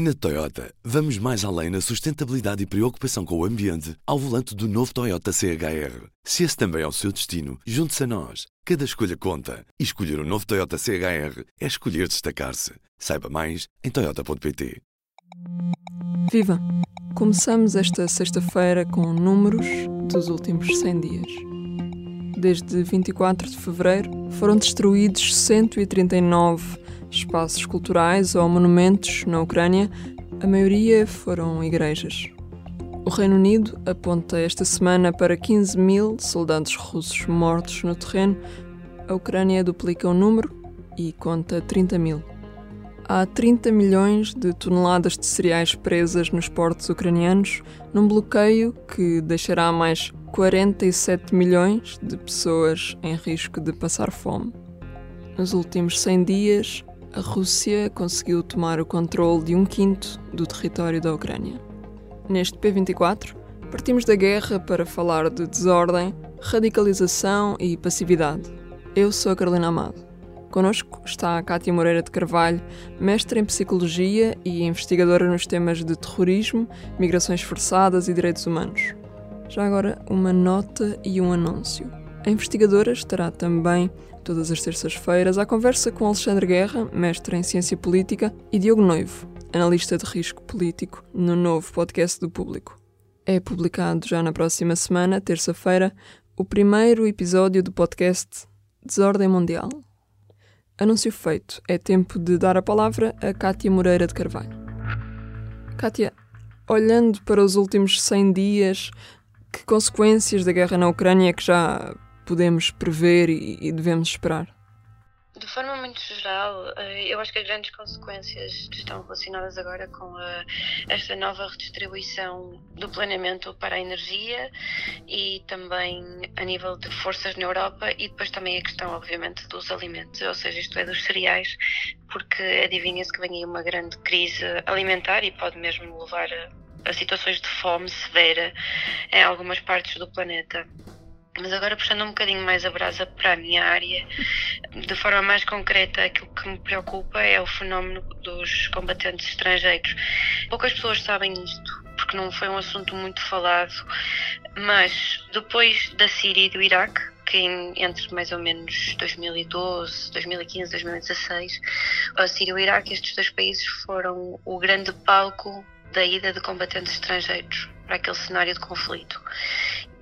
Na Toyota, vamos mais além na sustentabilidade e preocupação com o ambiente ao volante do novo Toyota CHR. Se esse também é o seu destino, junte-se a nós. Cada escolha conta. E escolher o um novo Toyota CHR é escolher destacar-se. Saiba mais em Toyota.pt. Viva! Começamos esta sexta-feira com números dos últimos 100 dias. Desde 24 de fevereiro foram destruídos 139 espaços culturais ou monumentos na Ucrânia, a maioria foram igrejas. O Reino Unido aponta esta semana para 15 mil soldados russos mortos no terreno. A Ucrânia duplica o número e conta 30 mil. Há 30 milhões de toneladas de cereais presas nos portos ucranianos, num bloqueio que deixará mais 47 milhões de pessoas em risco de passar fome. Nos últimos 100 dias, a Rússia conseguiu tomar o controle de um quinto do território da Ucrânia. Neste P24, partimos da guerra para falar de desordem, radicalização e passividade. Eu sou a Carolina Amado. Conosco está a Cátia Moreira de Carvalho, mestre em Psicologia e investigadora nos temas de terrorismo, migrações forçadas e direitos humanos. Já agora, uma nota e um anúncio. A investigadora estará também todas as terças-feiras, à conversa com Alexandre Guerra, mestre em Ciência Política, e Diogo Noivo, analista de risco político, no novo podcast do Público. É publicado já na próxima semana, terça-feira, o primeiro episódio do podcast Desordem Mundial. Anúncio feito. É tempo de dar a palavra a Cátia Moreira de Carvalho. Cátia, olhando para os últimos 100 dias, que consequências da guerra na Ucrânia que já podemos prever e, devemos esperar? De forma muito geral, eh, eu acho que as grandes consequências estão relacionadas agora com a, esta nova redistribuição do planeamento para a energia e também a nível de forças na Europa e depois também a questão, obviamente, dos alimentos, ou seja, isto é dos cereais, porque adivinha-se que vem aí uma grande crise alimentar e pode mesmo levar a, a situações de fome severa em algumas partes do planeta. Mas agora puxando um bocadinho mais a brasa para a minha área, de forma mais concreta, aquilo que me preocupa é o fenómeno dos combatentes estrangeiros. Poucas pessoas sabem isto, porque não foi um assunto muito falado, mas depois da Síria e do Iraque, que entre mais ou menos 2012, 2015, 2016, a Síria e o Iraque, estes dois países foram o grande palco da ida de combatentes estrangeiros para aquele cenário de conflito.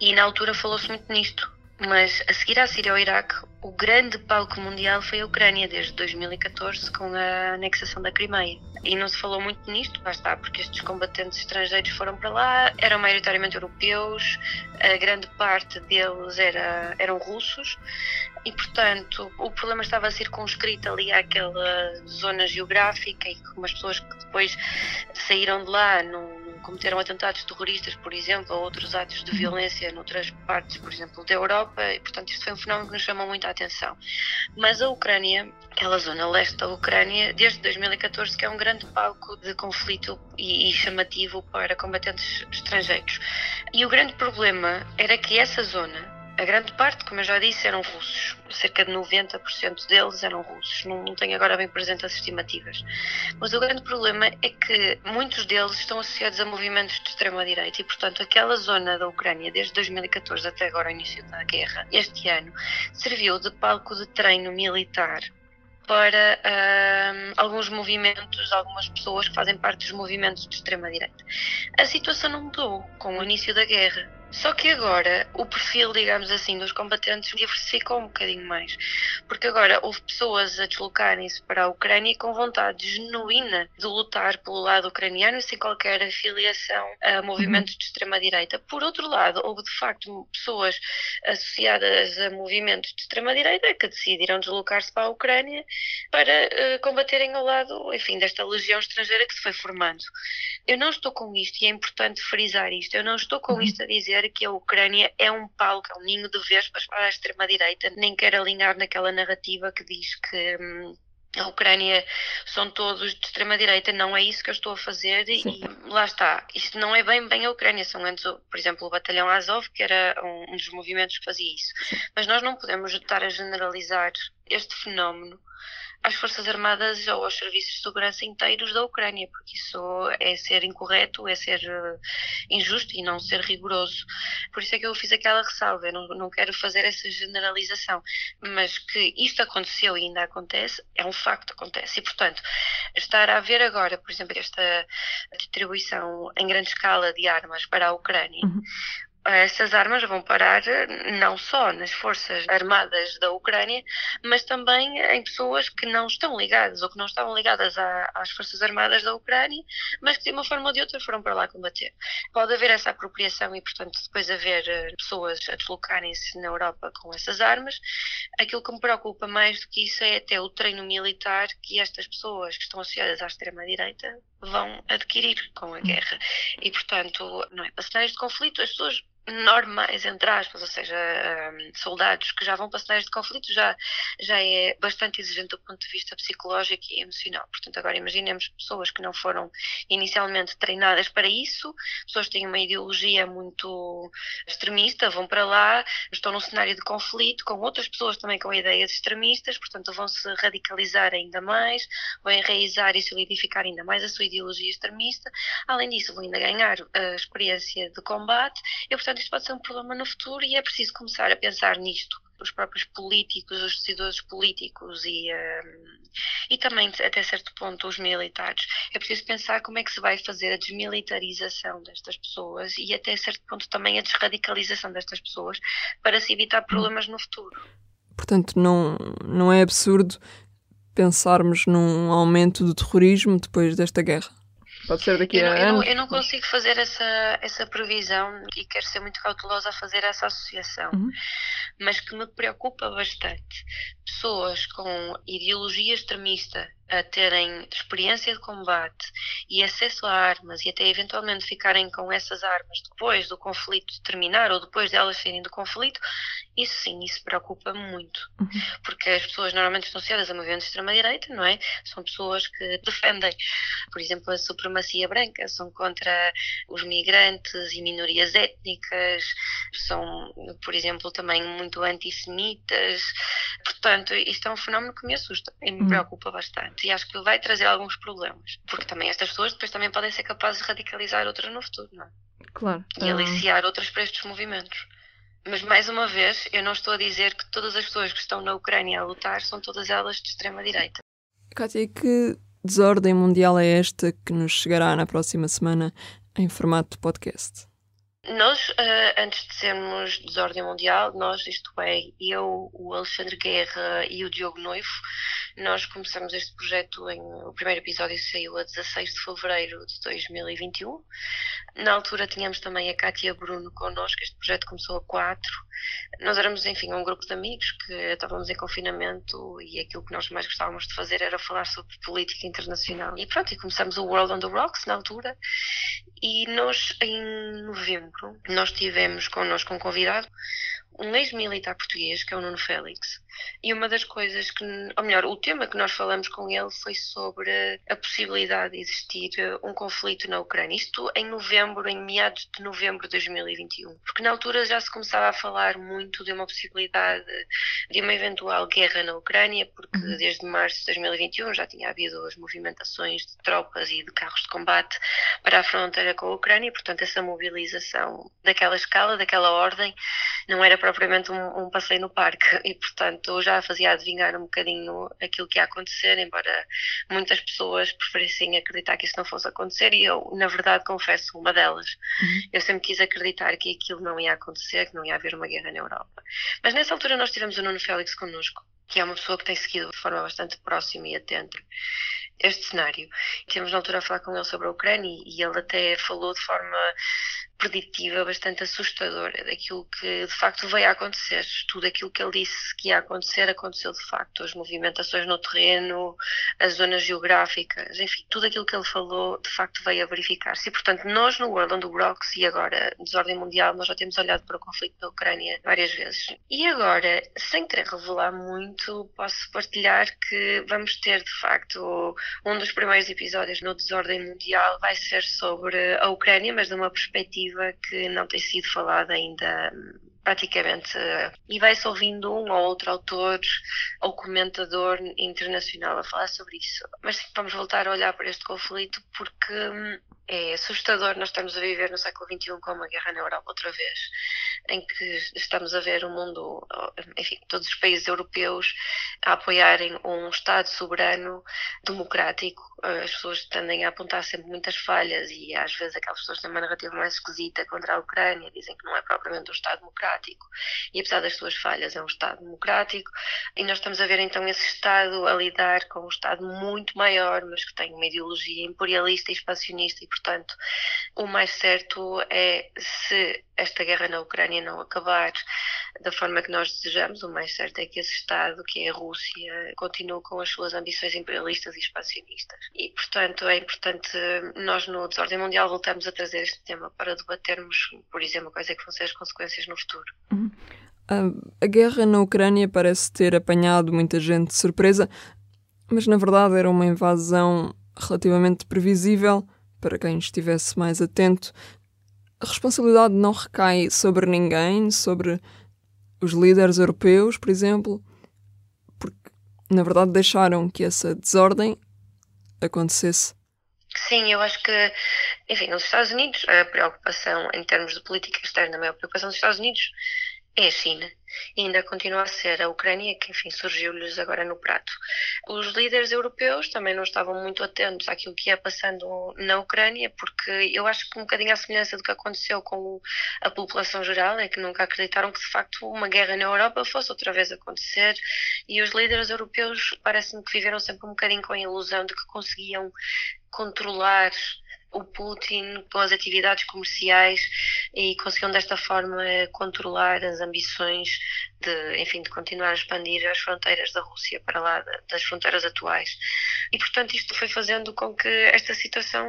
E na altura falou-se muito nisto, mas a seguir à Síria ao Iraque, o grande palco mundial foi a Ucrânia, desde 2014, com a anexação da Crimeia. E não se falou muito nisto, lá está, porque estes combatentes estrangeiros foram para lá, eram maioritariamente europeus, a grande parte deles era, eram russos, e portanto o problema estava circunscrito ali àquela zona geográfica e com as pessoas que depois saíram de lá não cometeram atentados terroristas, por exemplo, ou outros atos de violência noutras partes, por exemplo, da Europa, e portanto isto foi um fenómeno que nos chamou muita atenção. Mas a Ucrânia, aquela zona leste da Ucrânia, desde 2014 que é um grande palco de conflito e, e chamativo para combatentes estrangeiros. E o grande problema era que essa zona a grande parte, como eu já disse, eram russos. Cerca de 90% deles eram russos. Não, não tenho agora bem presente as estimativas. Mas o grande problema é que muitos deles estão associados a movimentos de extrema-direita e, portanto, aquela zona da Ucrânia, desde 2014 até agora, o início da guerra, este ano, serviu de palco de treino militar para uh, alguns movimentos, algumas pessoas que fazem parte dos movimentos de extrema-direita. A situação não mudou com o início da guerra. Só que agora o perfil, digamos assim, dos combatentes diversificou um bocadinho mais. Porque agora houve pessoas a deslocarem-se para a Ucrânia com vontade genuína de lutar pelo lado ucraniano sem qualquer afiliação a movimentos de extrema-direita. Por outro lado, houve de facto pessoas associadas a movimentos de extrema-direita que decidiram deslocar-se para a Ucrânia para uh, combaterem ao lado, enfim, desta legião estrangeira que se foi formando. Eu não estou com isto, e é importante frisar isto, eu não estou com uhum. isto a dizer dizer que a Ucrânia é um palco, é um ninho de vespas para a extrema-direita, nem quero alinhar naquela narrativa que diz que. Hum, a Ucrânia são todos de extrema-direita, não é isso que eu estou a fazer Sim. e lá está. Isto não é bem bem a Ucrânia, são antes, por exemplo, o Batalhão Azov, que era um, um dos movimentos que fazia isso. Sim. Mas nós não podemos estar a generalizar este fenómeno às Forças Armadas ou aos serviços de segurança inteiros da Ucrânia, porque isso é ser incorreto, é ser uh, injusto e não ser rigoroso. Por isso é que eu fiz aquela ressalva, eu não, não quero fazer essa generalização, mas que isto aconteceu e ainda acontece, é um facto, acontece. E, portanto, estar a ver agora, por exemplo, esta distribuição em grande escala de armas para a Ucrânia, uhum essas armas vão parar não só nas forças armadas da Ucrânia, mas também em pessoas que não estão ligadas ou que não estavam ligadas à, às forças armadas da Ucrânia, mas que de uma forma ou de outra foram para lá combater. Pode haver essa apropriação e, portanto, depois haver eh, pessoas a deslocarem-se na Europa com essas armas. Aquilo que me preocupa mais do que isso é até o treino militar que estas pessoas que estão associadas à extrema-direita vão adquirir com a guerra. E, portanto, não é para cenários de conflito, as pessoas normais, entre aspas, ou seja, um, soldados que já vão para cenários de conflito, já, já é bastante exigente do ponto de vista psicológico e emocional. Portanto, agora imaginemos pessoas que não foram inicialmente treinadas para isso, pessoas que têm uma ideologia muito extremista, vão para lá, estão num cenário de conflito com outras pessoas também com ideias extremistas, portanto, vão se radicalizar ainda mais, vão enraizar e solidificar ainda mais a sua ideologia extremista. Além disso, vão ainda ganhar a experiência de combate e, portanto, portanto, isto pode ser um problema no futuro e é preciso começar a pensar nisto. Os próprios políticos, os decisores políticos e, um, e também, até certo ponto, os militares. É preciso pensar como é que se vai fazer a desmilitarização destas pessoas e, até certo ponto, também a desradicalização destas pessoas para se evitar problemas no futuro. Portanto, não, não é absurdo pensarmos num aumento do terrorismo depois desta guerra. Pode ser daqui eu a não, anos. Eu não, consigo fazer essa, essa previsão e quero ser muito cautelosa a fazer essa associação. Uhum. Mas que me preocupa bastante. Pessoas com ideologia extremista a terem experiência de combate e acesso a armas e até eventualmente ficarem com essas armas depois do conflito terminar ou depois delas saírem do conflito, isso sim, isso preocupa muito. Uhum. Porque as pessoas normalmente estão associadas a movimentos de extrema-direita, não é? São pessoas que defendem, por exemplo, a supremacia branca, são contra os migrantes e minorias étnicas, são, por exemplo, também muito antissemitas. Portanto, isto é um fenómeno que me assusta e me uhum. preocupa bastante e acho que vai trazer alguns problemas. Porque também estas pessoas depois também podem ser capazes de radicalizar outras no futuro, não é? Claro. E aliciar outras para estes movimentos. Mas mais uma vez, eu não estou a dizer que todas as pessoas que estão na Ucrânia a lutar são todas elas de extrema-direita. Kátia, que desordem mundial é esta que nos chegará na próxima semana em formato de podcast? Nós, uh, antes de sermos desordem mundial, nós, isto é, eu, o Alexandre Guerra e o Diogo Noivo, nós começamos este projeto em. O primeiro episódio saiu a 16 de fevereiro de 2021. Na altura tínhamos também a Cátia Bruno connosco, este projeto começou a 4. Nós éramos, enfim, um grupo de amigos que estávamos em confinamento e aquilo que nós mais gostávamos de fazer era falar sobre política internacional. E pronto, e começamos o World on the Rocks na altura. E nós, em novembro, nós tivemos connosco um convidado um ex-militar português, que é o Nuno Félix, e uma das coisas que, ou melhor, o tema que nós falamos com ele foi sobre a possibilidade de existir eh, um conflito na Ucrânia. Isto em novembro, em meados de novembro de 2021. Porque na altura já se começava a falar muito de uma possibilidade de uma eventual guerra na Ucrânia, porque uhum. desde março de 2021 já tinha havido as movimentações de tropas e de carros de combate para a fronteira com a Ucrânia, e, portanto essa mobilização daquela escala, daquela ordem, não era propriamente um, um, passeio no parque e, portanto, já fazia adivinhar um bocadinho aquilo que ia acontecer, embora muitas pessoas preferissem acreditar que isso não fosse acontecer e eu, na verdade, confesso, uma delas. Uhum. Eu sempre quis acreditar que aquilo não ia acontecer, que não ia haver uma guerra na Europa. Mas nessa altura nós tivemos o Nuno Félix connosco, que é uma pessoa que tem seguido de forma bastante próxima e atenta este cenário. Temos na altura a falar com ele sobre a Ucrânia e ele até falou de forma preditiva bastante assustadora daquilo que de facto veio a acontecer. Tudo aquilo que ele disse que ia acontecer, aconteceu de facto. As movimentações no terreno, as zonas geográficas, enfim, tudo aquilo que ele falou de facto veio a verificar-se. E portanto, nós no World on the Rocks e agora, desordem mundial, nós já temos olhado para o conflito da Ucrânia várias vezes. E agora, sem querer revelar muito, posso partilhar que vamos ter de facto um dos primeiros episódios no Desordem Mundial vai ser sobre a Ucrânia, mas de uma perspectiva que não tem sido falada ainda praticamente. E vai-se ouvindo um ou outro autor ou comentador internacional a falar sobre isso. Mas sim, vamos voltar a olhar para este conflito porque hum, é assustador nós estamos a viver no século XXI com uma guerra na Europa outra vez, em que estamos a ver o mundo, enfim, todos os países europeus a apoiarem um Estado soberano democrático. As pessoas tendem a apontar sempre muitas falhas e às vezes aquelas pessoas têm uma narrativa mais esquisita contra a Ucrânia, dizem que não é propriamente um Estado democrático e apesar das suas falhas é um Estado democrático e nós estamos a ver então esse Estado a lidar com um Estado muito maior, mas que tem uma ideologia imperialista e expansionista e portanto, o mais certo é se esta guerra na Ucrânia não acabar da forma que nós desejamos, o mais certo é que esse Estado, que é a Rússia, continue com as suas ambições imperialistas e expansionistas. E, portanto, é importante nós, no Desordem Mundial, voltarmos a trazer este tema para debatermos, por exemplo, quais é que vão ser as consequências no futuro. Uhum. A guerra na Ucrânia parece ter apanhado muita gente de surpresa, mas na verdade era uma invasão relativamente previsível para quem estivesse mais atento, a responsabilidade não recai sobre ninguém, sobre os líderes europeus, por exemplo, porque na verdade deixaram que essa desordem acontecesse. Sim, eu acho que, enfim, nos Estados Unidos, a preocupação em termos de política externa, a maior preocupação dos Estados Unidos é a China e ainda continua a ser a Ucrânia, que enfim surgiu-lhes agora no prato. Os líderes europeus também não estavam muito atentos àquilo que ia passando na Ucrânia, porque eu acho que um bocadinho à semelhança do que aconteceu com a população geral, é que nunca acreditaram que de facto uma guerra na Europa fosse outra vez acontecer, e os líderes europeus parece-me que viveram sempre um bocadinho com a ilusão de que conseguiam controlar o Putin com as atividades comerciais e conseguiam desta forma controlar as ambições de, enfim, de continuar a expandir as fronteiras da Rússia para lá das fronteiras atuais. E, portanto, isto foi fazendo com que esta situação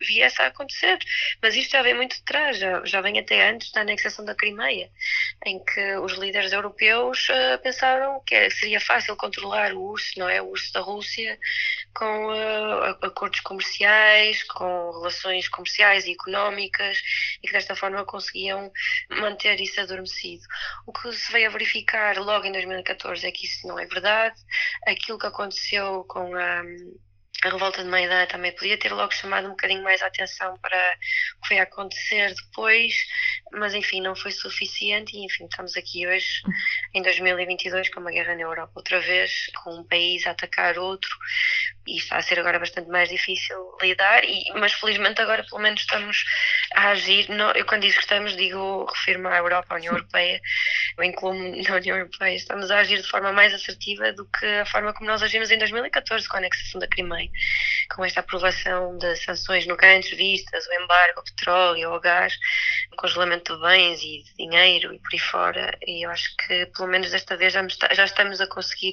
viesse a acontecer. Mas isto já vem muito de trás, já, já vem até antes da anexação da Crimeia, em que os líderes europeus uh, pensaram que seria fácil controlar o urso, não é? O urso da Rússia, com uh, acordos comerciais, com relações comerciais e económicas, e que desta forma conseguiam manter isso adormecido. O que se veio a verificar logo em 2014 é que isso não é verdade. Aquilo que aconteceu com a, a revolta de Maidã também podia ter logo chamado um bocadinho mais a atenção para o que foi acontecer depois, mas enfim, não foi suficiente e enfim, estamos aqui hoje em 2022 com uma guerra na Europa outra vez, com um país a atacar outro e está a ser agora bastante mais difícil lidar, e, mas felizmente agora pelo menos estamos a agir, não, eu quando digo que estamos, digo, refiro-me à Europa, à União Europeia, eu incluo-me na União Europeia, estamos a agir de forma mais assertiva do que a forma como nós agimos em 2014 com a anexação da Crimeia, com esta aprovação de sanções nunca antes vistas, o embargo ao petróleo, ao gás, o congelamento de bens e de dinheiro e por aí fora, e eu acho que pelo menos desta vez já, já estamos a conseguir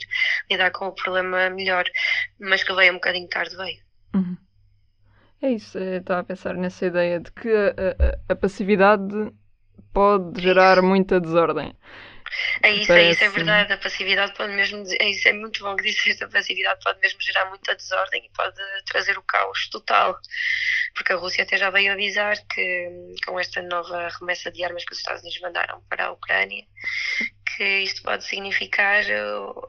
lidar com o problema melhor, mas que veio um bocadinho tarde, veio. Uhum. É isso, estava a pensar nessa ideia de que a, a, a passividade pode gerar muita desordem. É isso, Parece... é isso, é verdade. A passividade pode mesmo. É isso, é muito bom que disseste. A passividade pode mesmo gerar muita desordem e pode trazer o caos total. Porque a Rússia até já veio avisar que, com esta nova remessa de armas que os Estados Unidos mandaram para a Ucrânia, que isto pode significar.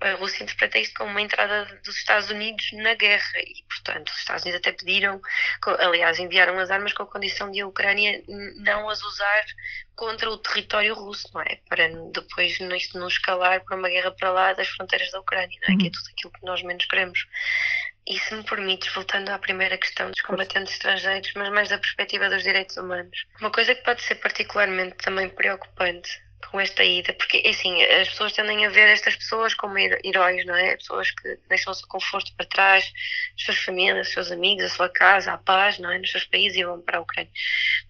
A Rússia interpreta isto como uma entrada dos Estados Unidos na guerra e, portanto, os Estados Unidos até pediram, aliás, enviaram as armas com a condição de a Ucrânia não as usar contra o território russo, não é? Para depois isto não escalar para uma guerra para lá das fronteiras da Ucrânia, não é? Uhum. Que é tudo aquilo que nós menos queremos. E se me permites, voltando à primeira questão dos combatentes estrangeiros, mas mais da perspectiva dos direitos humanos, uma coisa que pode ser particularmente também preocupante com esta ida, porque assim, as pessoas tendem a ver estas pessoas como heróis, não é? Pessoas que deixam o seu conforto para trás, as suas famílias, os seus amigos, a sua casa, a paz, não é? Nos seus países e vão para a Ucrânia.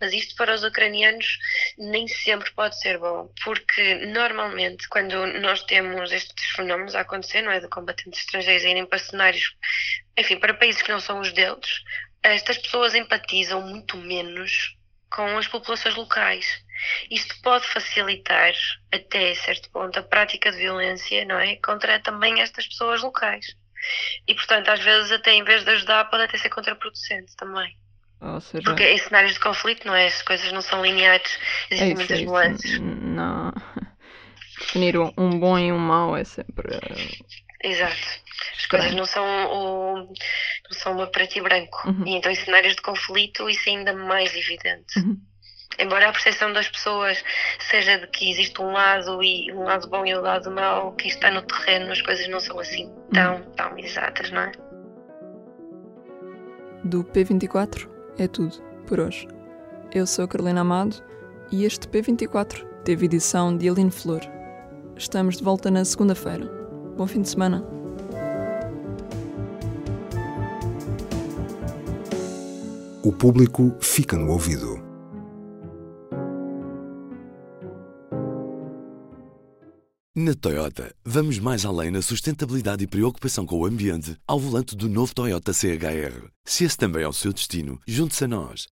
Mas isto para os ucranianos nem sempre pode ser bom, porque normalmente quando nós temos estes fenómenos a acontecer, não é? De combatentes estrangeiros irem para cenários, enfim, para países que não são os deles, estas pessoas empatizam muito menos com as populações locais. Isto pode facilitar, até certo ponto, a prática de violência, não é? Contra também estas pessoas locais. E, portanto, às vezes, até em vez de ajudar, pode até ser contraproducente também. Seja... Porque em cenários de conflito, não é? As coisas não são lineares, existem é muitas é nuances. Não. Definir um, um bom e um mau é sempre. uh, Exato. As coisas não são, o, não são uma preto e branco. Uhum. E então em cenários de conflito isso é ainda mais evidente. Uhum. Embora a percepção das pessoas seja de que existe um lado e um lado bom e um lado mau, que está no terreno, as coisas não são assim tão, tão exatas, não é? Do P24 é tudo por hoje. Eu sou a Carolina Amado e este P24 teve edição de Aline Flor. Estamos de volta na segunda-feira. Bom fim de semana. O público fica no ouvido. Na Toyota, vamos mais além na sustentabilidade e preocupação com o ambiente ao volante do novo Toyota CHR. Se esse também é o seu destino, junte-se a nós.